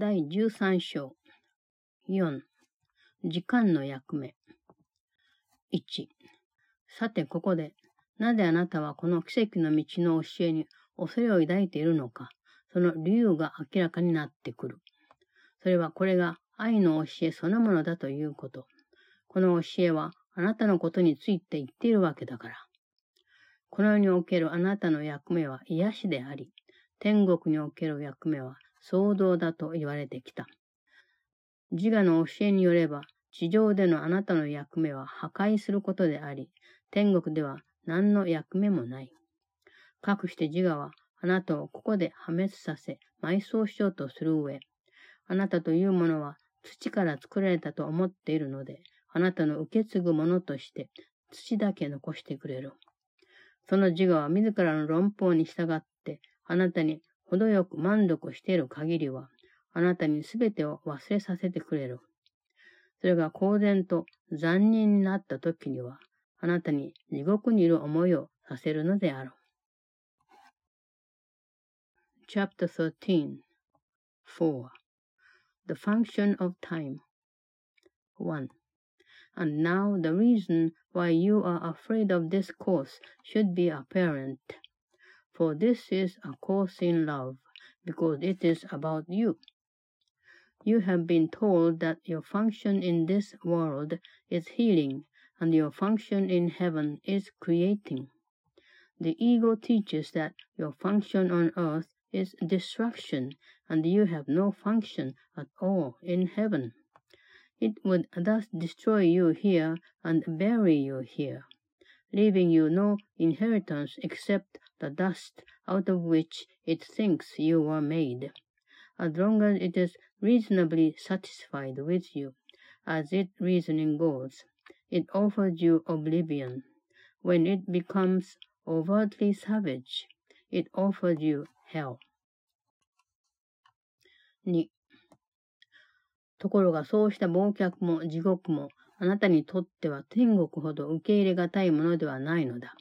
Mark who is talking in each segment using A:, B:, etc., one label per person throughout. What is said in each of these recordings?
A: 第13章。4、時間の役目。1、さてここで、なぜあなたはこの奇跡の道の教えに恐れを抱いているのか、その理由が明らかになってくる。それはこれが愛の教えそのものだということ。この教えはあなたのことについて言っているわけだから。この世におけるあなたの役目は癒しであり、天国における役目は創造だと言われてきた。自我の教えによれば、地上でのあなたの役目は破壊することであり、天国では何の役目もない。かくして自我はあなたをここで破滅させ、埋葬しようとする上、あなたというものは土から作られたと思っているので、あなたの受け継ぐものとして土だけ残してくれる。その自我は自らの論法に従って、あなたに程よく満足している限りは、あなたにすべてを忘れさせてくれる。それが公然と残忍になった時には、あなたに地獄にいる思いをさせるのである。Chapter 13 4. The function of time 1. And now the reason why you are afraid of this course should be apparent. For this is a course in love, because it is about you. You have been told that your function in this world is healing, and your function in heaven is creating. The ego teaches that your function on earth is destruction, and you have no function at all in heaven. It would thus destroy you here and bury you here, leaving you no inheritance except the dust out of which it thinks you were made. As long as it is reasonably satisfied with you, as its reasoning goes, it offers you oblivion. When it becomes overtly savage, it offers you hell. 2. ところがそうした忘却も地獄もあなたにとっては天国ほど受け入れがたいものではないのだ。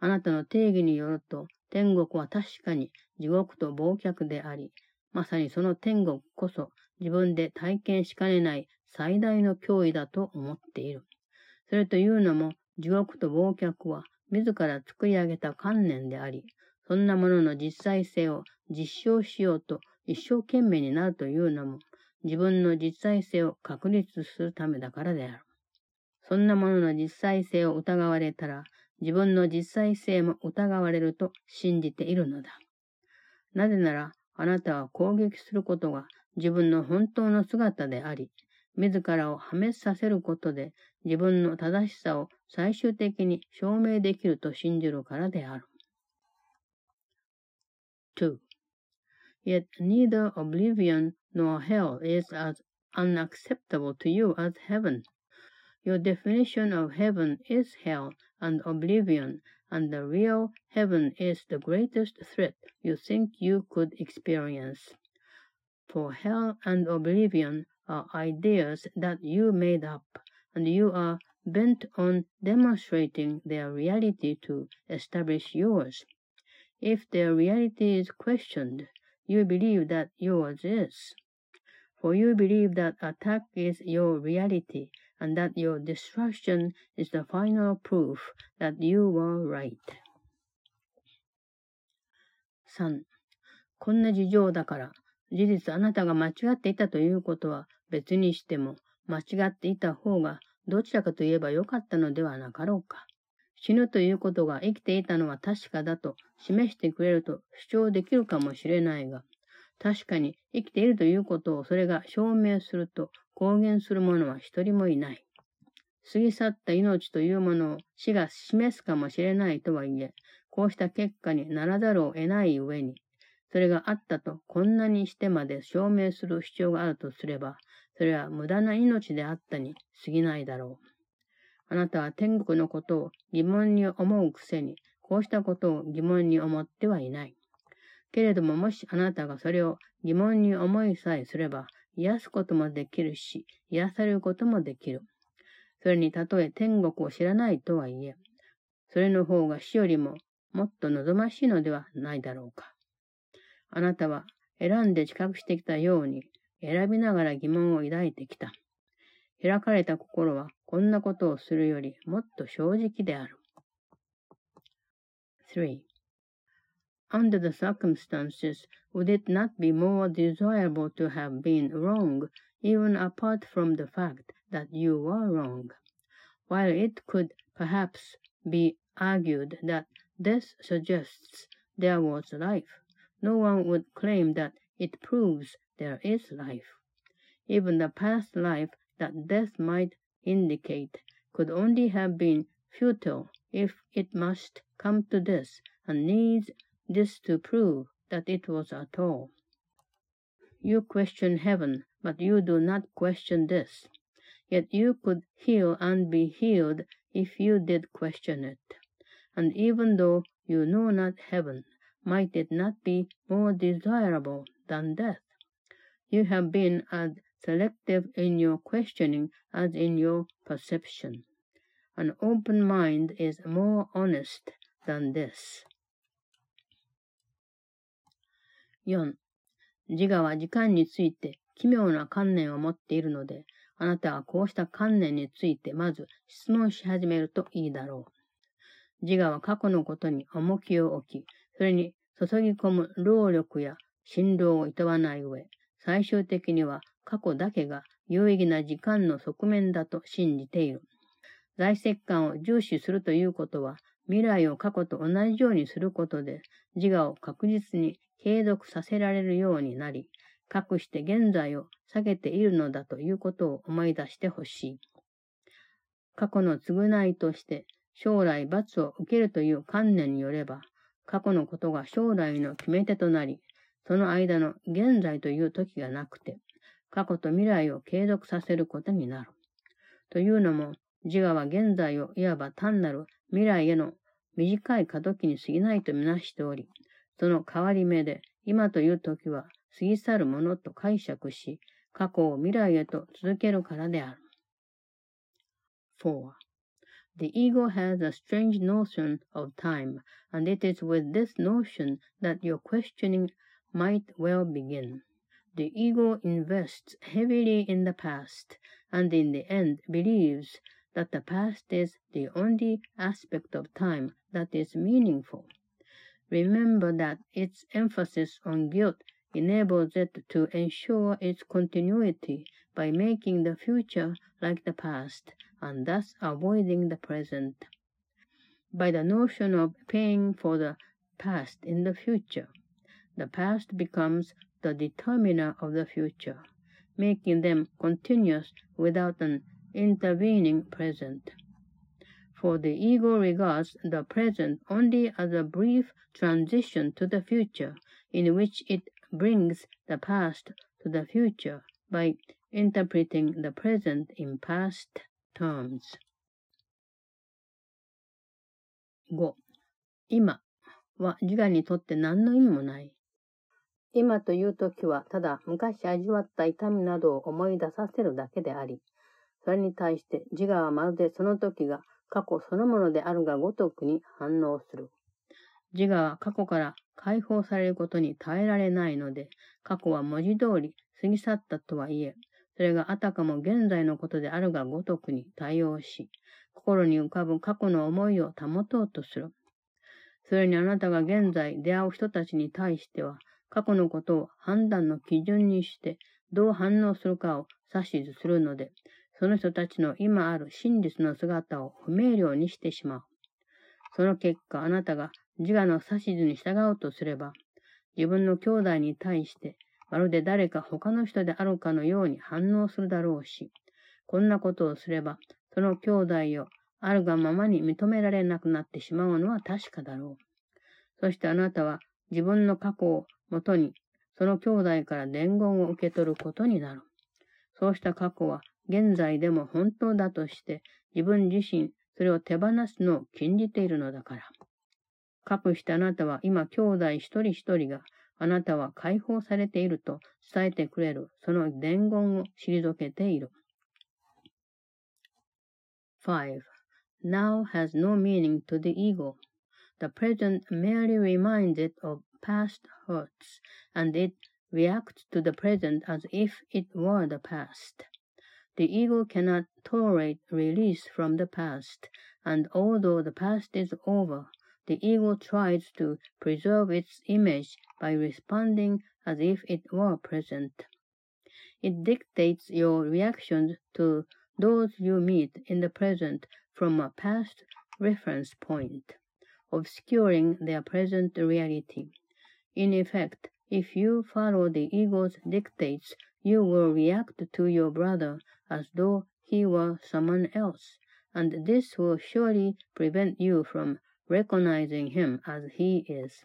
A: あなたの定義によると、天国は確かに地獄と忘却であり、まさにその天国こそ自分で体験しかねない最大の脅威だと思っている。それというのも、地獄と忘却は自ら作り上げた観念であり、そんなものの実際性を実証しようと一生懸命になるというのも、自分の実際性を確立するためだからである。そんなものの実際性を疑われたら、自分の実際性も疑われると信じているのだ。なぜなら、あなたは攻撃することが自分の本当の姿であり、自らを破滅させることで自分の正しさを最終的に証明できると信じるからである。2. Yet neither oblivion nor hell is as unacceptable to you as heaven. Your definition of heaven is hell and oblivion, and the real heaven is the greatest threat you think you could experience. For hell and oblivion are ideas that you made up, and you are bent on demonstrating their reality to establish yours. If their reality is questioned, you believe that yours is. For you believe that attack is your reality, and that your destruction is the final proof that you were right. 3. こんな事情だから、事実あなたが間違っていたということは別にしても、間違っていた方がどちらかといえばよかったのではなかろうか。死ぬということが生きていたのは確かだと示してくれると主張できるかもしれないが、確かに生きているということをそれが証明すると公言する者は一人もいない。過ぎ去った命というものを死が示すかもしれないとはいえ、こうした結果にならざるを得ない上に、それがあったとこんなにしてまで証明する必要があるとすれば、それは無駄な命であったに過ぎないだろう。あなたは天国のことを疑問に思うくせに、こうしたことを疑問に思ってはいない。けれどももしあなたがそれを疑問に思いさえすれば、癒すこともできるし、癒されることもできる。それにたとえ天国を知らないとはいえ、それの方が死よりももっと望ましいのではないだろうか。あなたは選んで知覚してきたように、選びながら疑問を抱いてきた。開かれた心はこんなことをするよりもっと正直である。3. Under the circumstances, would it not be more desirable to have been wrong, even apart from the fact that you were wrong? While it could perhaps be argued that this suggests there was life, no one would claim that it proves there is life. Even the past life that death might indicate could only have been futile if it must come to this and needs this to prove that it was at all. You question heaven, but you do not question this. Yet you could heal and be healed if you did question it. And even though you know not heaven, might it not be more desirable than death? You have been as selective in your questioning as in your perception. An open mind is more honest than this. 4. 自我は時間について奇妙な観念を持っているので、あなたはこうした観念についてまず質問し始めるといいだろう。自我は過去のことに重きを置き、それに注ぎ込む労力や振動を厭わない上、最終的には過去だけが有意義な時間の側面だと信じている。在籍感を重視するということは、未来を過去と同じようにすることで、自我を確実に継続させられるようになり、かくして現在を下げているのだということを思い出してほしい。過去の償いとして将来罰を受けるという観念によれば、過去のことが将来の決め手となり、その間の現在という時がなくて、過去と未来を継続させることになる。というのも、自我は現在をいわば単なる未来への短い過渡期に過ぎないとみなしており、その変わり目で、今という時は過ぎ去るものと解釈し、過去を未来へと続けるからである。4. The ego has a strange notion of time, and it is with this notion that your questioning might well begin. The ego invests heavily in the past, and in the end believes that the past is the only aspect of time that is meaningful. Remember that its emphasis on guilt enables it to ensure its continuity by making the future like the past and thus avoiding the present. By the notion of paying for the past in the future, the past becomes the determiner of the future, making them continuous without an intervening present for the ego regards the present only as a brief transition to the future, in which it brings the past to the future by interpreting the present in past terms. 5. 今は自我にとって何の意味もない。今という時はただ昔味わった痛みなどを思い出させるだけであり、それに対して自我はまるでその時が 過去そのものであるがごとくに反応する。自我は過去から解放されることに耐えられないので、過去は文字通り過ぎ去ったとはいえ、それがあたかも現在のことであるがごとくに対応し、心に浮かぶ過去の思いを保とうとする。それにあなたが現在出会う人たちに対しては、過去のことを判断の基準にして、どう反応するかを指図するので、その人たちの今ある真実の姿を不明瞭にしてしまう。その結果、あなたが自我の指図に従おうとすれば、自分の兄弟に対して、まるで誰か他の人であるかのように反応するだろうし、こんなことをすれば、その兄弟をあるがままに認められなくなってしまうのは確かだろう。そしてあなたは自分の過去をもとに、その兄弟から伝言を受け取ることになる。そうした過去は現在でも本当だとして自分自身それを手放すのを禁じているのだから。かくしてあなたは今兄弟一人一人があなたは解放されていると伝えてくれるその伝言を退けている。5. Now has no meaning to the ego. The present merely reminds it of past hurts, and it reacts to the present as if it were the past. The ego cannot tolerate release from the past, and although the past is over, the ego tries to preserve its image by responding as if it were present. It dictates your reactions to those you meet in the present from a past reference point, obscuring their present reality. In effect, if you follow the ego's dictates, you will react to your brother as though he were someone else, and this will surely prevent you from recognizing him as he is.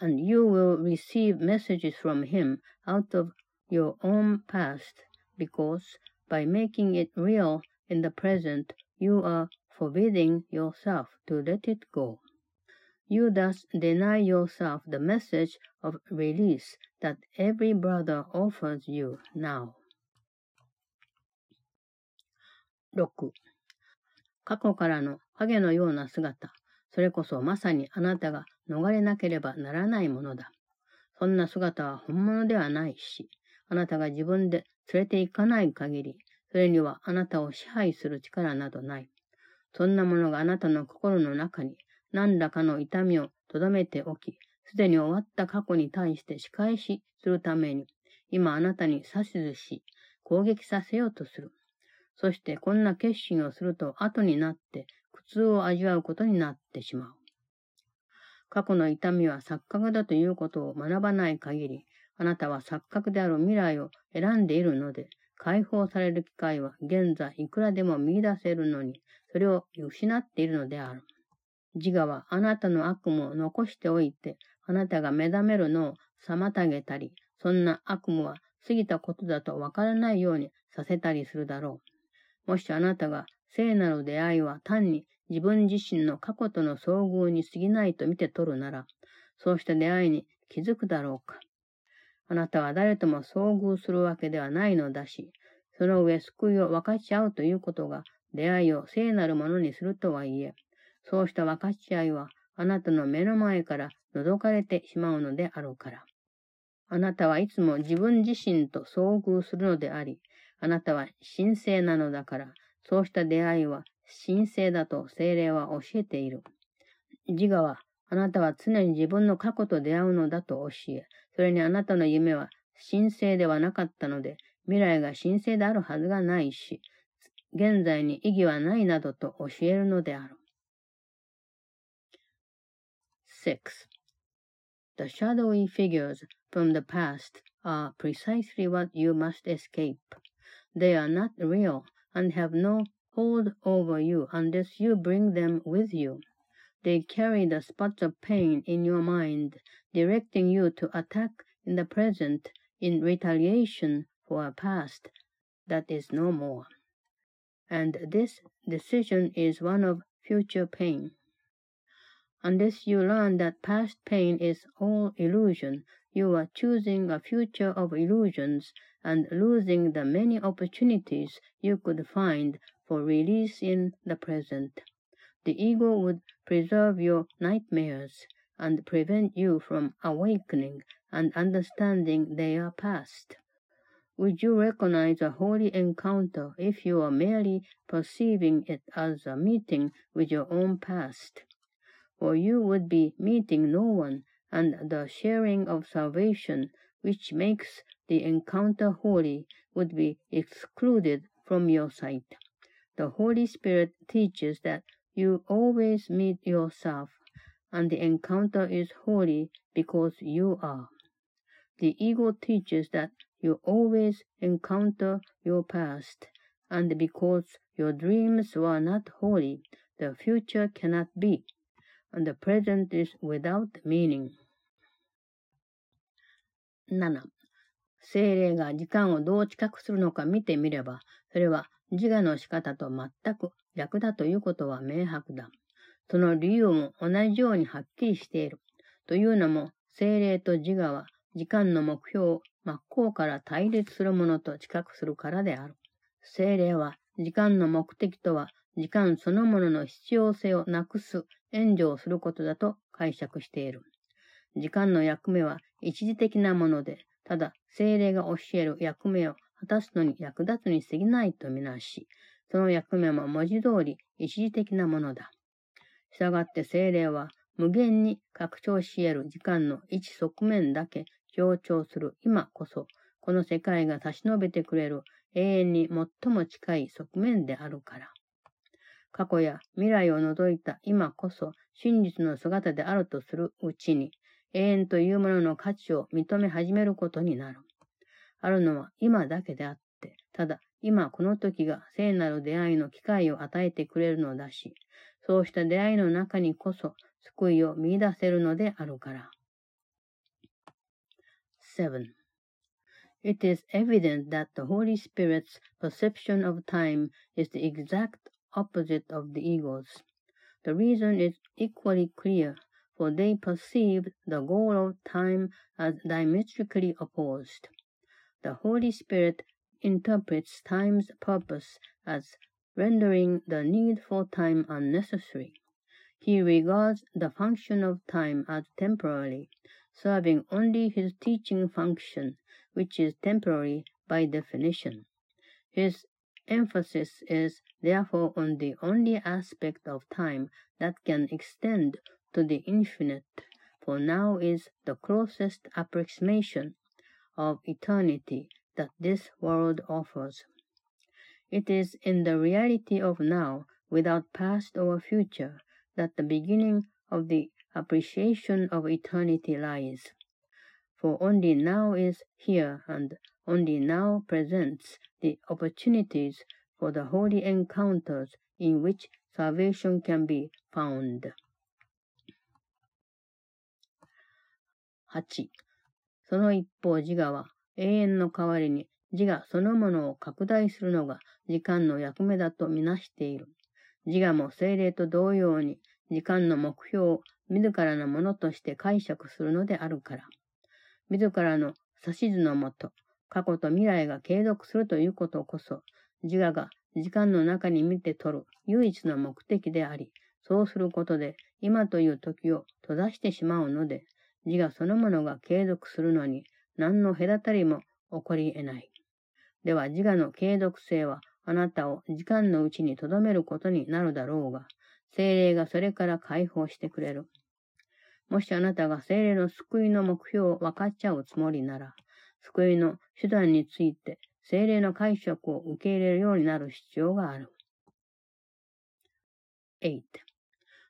A: And you will receive messages from him out of your own past, because by making it real in the present, you are forbidding yourself to let it go. You thus deny yourself the message of release that every brother offers you now. 6. 過去からの影のような姿、それこそまさにあなたが逃れなければならないものだ。そんな姿は本物ではないし、あなたが自分で連れて行かない限り、それにはあなたを支配する力などない。そんなものがあなたの心の中に何らかの痛みを留めておき、すでに終わった過去に対して仕返しするために、今あなたに指図し、攻撃させようとする。そしてこんな決心をすると後になって苦痛を味わうことになってしまう。過去の痛みは錯覚だということを学ばない限り、あなたは錯覚である未来を選んでいるので、解放される機会は現在いくらでも見出せるのに、それを失っているのである。自我はあなたの悪夢を残しておいて、あなたが目覚めるのを妨げたり、そんな悪夢は過ぎたことだとわからないようにさせたりするだろう。もしあなたが聖なる出会いは単に自分自身の過去との遭遇に過ぎないと見て取るなら、そうした出会いに気づくだろうか。あなたは誰とも遭遇するわけではないのだし、その上救いを分かち合うということが出会いを聖なるものにするとはいえ、そうした分かち合いはあなたの目の前から覗かれてしまうのであるから。あなたはいつも自分自身と遭遇するのであり、あなたは神聖なのだから、そうした出会いは神聖だと精霊は教えている。自我は、あなたは常に自分の過去と出会うのだと教え、それにあなたの夢は神聖ではなかったので、未来が神聖であるはずがないし、現在に意義はないなどと教えるのである。6. The shadowy figures from the past are precisely what you must escape. They are not real and have no hold over you unless you bring them with you. They carry the spots of pain in your mind, directing you to attack in the present in retaliation for a past that is no more. And this decision is one of future pain. Unless you learn that past pain is all illusion, you are choosing a future of illusions and losing the many opportunities you could find for release in the present. The ego would preserve your nightmares and prevent you from awakening and understanding their past. Would you recognize a holy encounter if you are merely perceiving it as a meeting with your own past? For you would be meeting no one and the sharing of salvation, which makes the encounter holy, would be excluded from your sight. The Holy Spirit teaches that you always meet yourself, and the encounter is holy because you are. The ego teaches that you always encounter your past, and because your dreams were not holy, the future cannot be, and the present is without meaning. 7. 精霊が時間をどう知覚するのか見てみれば、それは自我の仕方と全く逆だということは明白だ。その理由も同じようにはっきりしている。というのも、精霊と自我は時間の目標を真っ向から対立するものと知覚するからである。精霊は時間の目的とは時間そのものの必要性をなくす、援助をすることだと解釈している。時間の役目は一時的なもので、ただ精霊が教える役目を果たすのに役立つに過ぎないとみなし、その役目も文字通り一時的なものだ。したがって精霊は無限に拡張し得る時間の一側面だけ強調する今こそ、この世界が差し伸べてくれる永遠に最も近い側面であるから。過去や未来を除いた今こそ真実の姿であるとするうちに、永遠というものの価値を認め始めることになる。あるのは今だけであって、ただ今この時が聖なる出会いの機会を与えてくれるのだし、そうした出会いの中にこそ救いを見出せるのであるから。7. It is evident that the Holy Spirit's perception of time is the exact opposite of the ego's. The reason is equally clear, for they perceived the goal of time as diametrically opposed. The Holy Spirit interprets time's purpose as rendering the need for time unnecessary. He regards the function of time as temporary, serving only his teaching function, which is temporary by definition. His emphasis is therefore on the only aspect of time that can extend to the infinite, for now is the closest approximation of eternity that this world offers. It is in the reality of now, without past or future, that the beginning of the appreciation of eternity lies. For only now is here, and only now presents the opportunities for the holy encounters in which salvation can be found. 8. その一方、自我は永遠の代わりに自我そのものを拡大するのが時間の役目だとみなしている。自我も精霊と同様に時間の目標を自らのものとして解釈するのであるから。自らの指図のもと、過去と未来が継続するということこそ、自我が時間の中に見て取る唯一の目的であり、そうすることで今という時を閉ざしてしまうので、自我そのものが継続するのに何の隔たりも起こり得ない。では自我の継続性はあなたを時間のうちに留めることになるだろうが、精霊がそれから解放してくれる。もしあなたが精霊の救いの目標を分かっちゃうつもりなら、救いの手段について精霊の解釈を受け入れるようになる必要がある。8.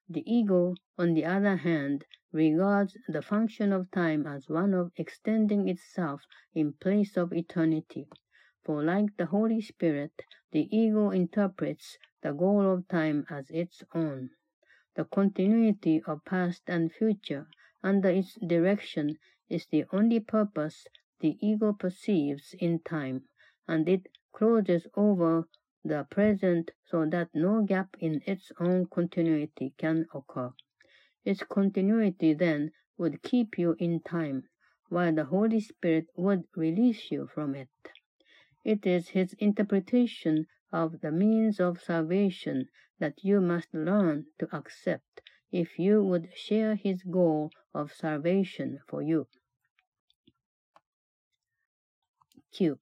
A: The ego, on the other hand, regards the function of time as one of extending itself in place of eternity. For like the Holy Spirit, the ego interprets the goal of time as its own. The continuity of past and future under its direction is the only purpose the ego perceives in time, and it closes over the present so that no gap in its own continuity can occur. Its continuity then would keep you in time, while the Holy Spirit would release you from it. It is his interpretation of the means of salvation that you must learn to accept if you would share his goal of salvation for you. 9.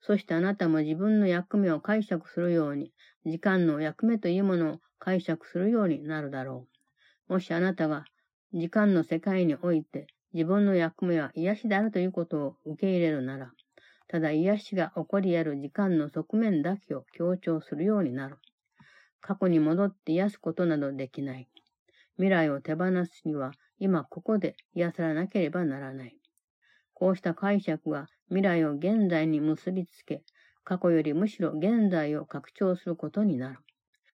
A: そしてあなたも自分の役目を解釈するように、時間の役目というものを解釈するようになるだろう。もしあなたが時間の世界において自分の役目は癒しであるということを受け入れるなら、ただ癒しが起こり得る時間の側面だけを強調するようになる。過去に戻って癒すことなどできない。未来を手放すには今ここで癒さなければならない。こうした解釈が未来を現在に結びつけ、過去よりむしろ現在を拡張することになる。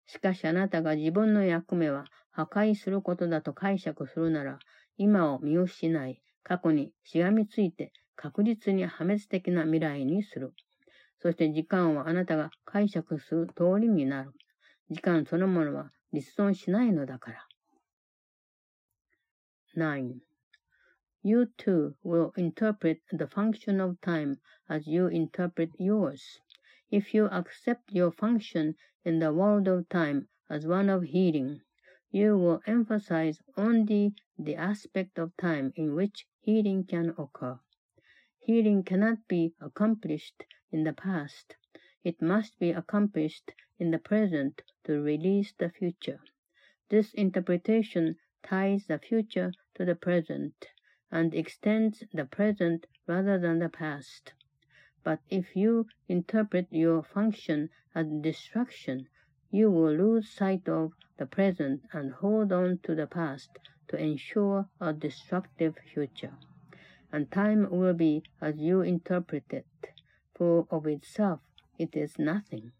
A: しかしあなたが自分の役目は破壊することだと解釈するなら、今を見失い、過去にしがみついて確実に破滅的な未来にする。そして時間はあなたが解釈する通りになる。時間そのものは立存しないのだから。9. You too will interpret the function of time as you interpret yours. If you accept your function in the world of time as one of healing, you will emphasize only the aspect of time in which healing can occur. Healing cannot be accomplished in the past. It must be accomplished in the present to release the future. This interpretation ties the future to the present and extends the present rather than the past. But if you interpret your function as destruction, you will lose sight of the present and hold on to the past to ensure a destructive future. And time will be as you interpret it, for of itself it is nothing.